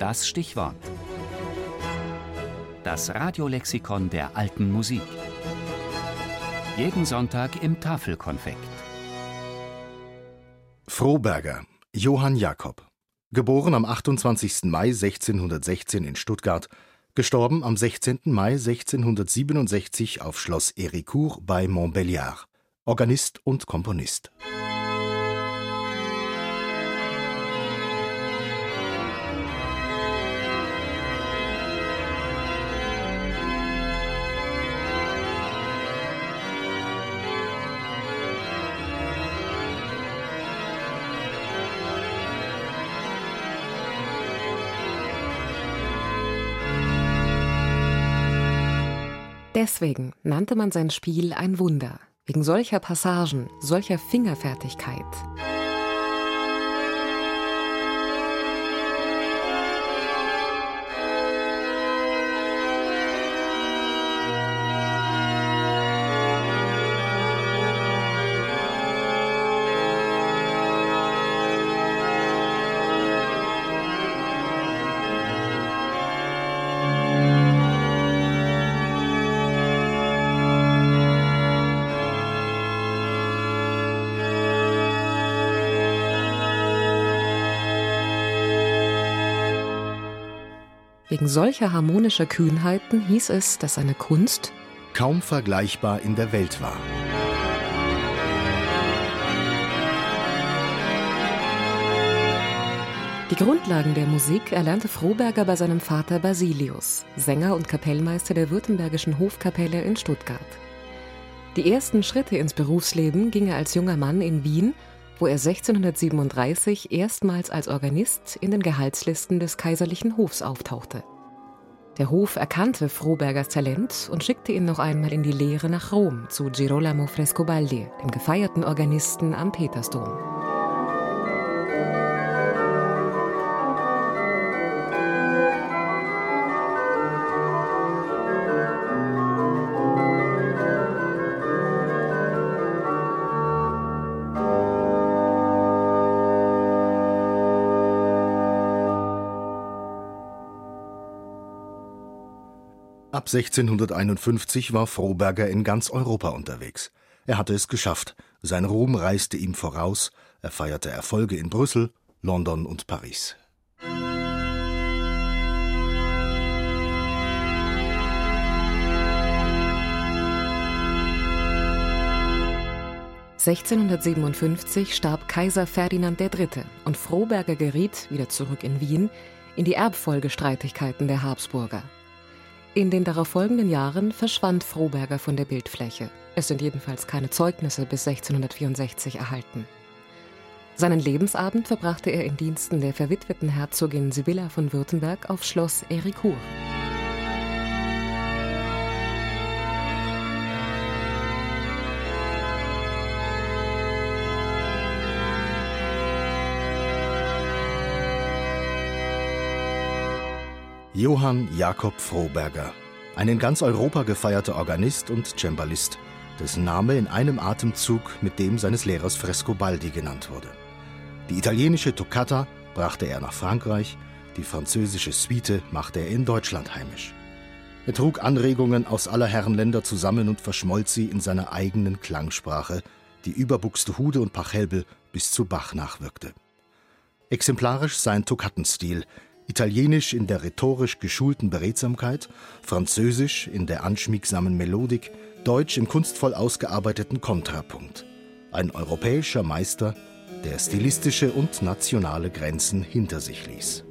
das Stichwort. Das Radiolexikon der alten Musik. Jeden Sonntag im Tafelkonfekt. Froberger, Johann Jakob. Geboren am 28. Mai 1616 in Stuttgart, gestorben am 16. Mai 1667 auf Schloss Héricourt bei Montbéliard. Organist und Komponist. Deswegen nannte man sein Spiel ein Wunder, wegen solcher Passagen, solcher Fingerfertigkeit. Wegen solcher harmonischer Kühnheiten hieß es, dass seine Kunst kaum vergleichbar in der Welt war. Die Grundlagen der Musik erlernte Froberger bei seinem Vater Basilius, Sänger und Kapellmeister der Württembergischen Hofkapelle in Stuttgart. Die ersten Schritte ins Berufsleben ging er als junger Mann in Wien wo er 1637 erstmals als Organist in den Gehaltslisten des kaiserlichen Hofs auftauchte. Der Hof erkannte Frobergers Talent und schickte ihn noch einmal in die Lehre nach Rom zu Girolamo Frescobaldi, dem gefeierten Organisten am Petersdom. Ab 1651 war Froberger in ganz Europa unterwegs. Er hatte es geschafft. Sein Ruhm reiste ihm voraus. Er feierte Erfolge in Brüssel, London und Paris. (1657) starb Kaiser Ferdinand III. und Froberger geriet, wieder zurück in Wien, in die Erbfolgestreitigkeiten der Habsburger. In den darauffolgenden Jahren verschwand Froberger von der Bildfläche. Es sind jedenfalls keine Zeugnisse bis 1664 erhalten. Seinen Lebensabend verbrachte er in Diensten der verwitweten Herzogin Sibylla von Württemberg auf Schloss Héricourt. Johann Jakob Froberger, ein in ganz Europa gefeierter Organist und Cembalist, dessen Name in einem Atemzug mit dem seines Lehrers Frescobaldi genannt wurde. Die italienische Toccata brachte er nach Frankreich, die französische Suite machte er in Deutschland heimisch. Er trug Anregungen aus aller Herren Länder zusammen und verschmolz sie in seiner eigenen Klangsprache, die über Buxtehude und Pachelbel bis zu Bach nachwirkte. Exemplarisch sein Toccattenstil, Italienisch in der rhetorisch geschulten Beredsamkeit, Französisch in der anschmiegsamen Melodik, Deutsch im kunstvoll ausgearbeiteten Kontrapunkt. Ein europäischer Meister, der stilistische und nationale Grenzen hinter sich ließ.